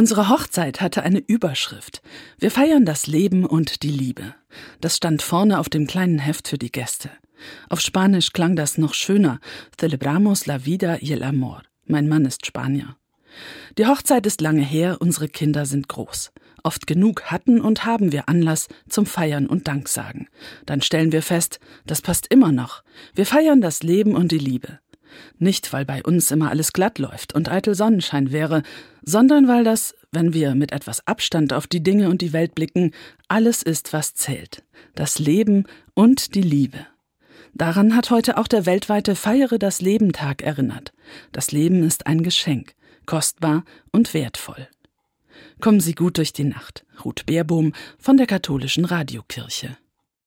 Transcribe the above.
Unsere Hochzeit hatte eine Überschrift. Wir feiern das Leben und die Liebe. Das stand vorne auf dem kleinen Heft für die Gäste. Auf Spanisch klang das noch schöner. Celebramos la vida y el amor. Mein Mann ist Spanier. Die Hochzeit ist lange her, unsere Kinder sind groß. Oft genug hatten und haben wir Anlass zum Feiern und Danksagen. Dann stellen wir fest, das passt immer noch. Wir feiern das Leben und die Liebe. Nicht, weil bei uns immer alles glatt läuft und eitel Sonnenschein wäre, sondern weil das, wenn wir mit etwas Abstand auf die Dinge und die Welt blicken, alles ist, was zählt. Das Leben und die Liebe. Daran hat heute auch der weltweite Feiere das Leben Tag erinnert. Das Leben ist ein Geschenk, kostbar und wertvoll. Kommen Sie gut durch die Nacht. Ruth Beerbohm von der Katholischen Radiokirche.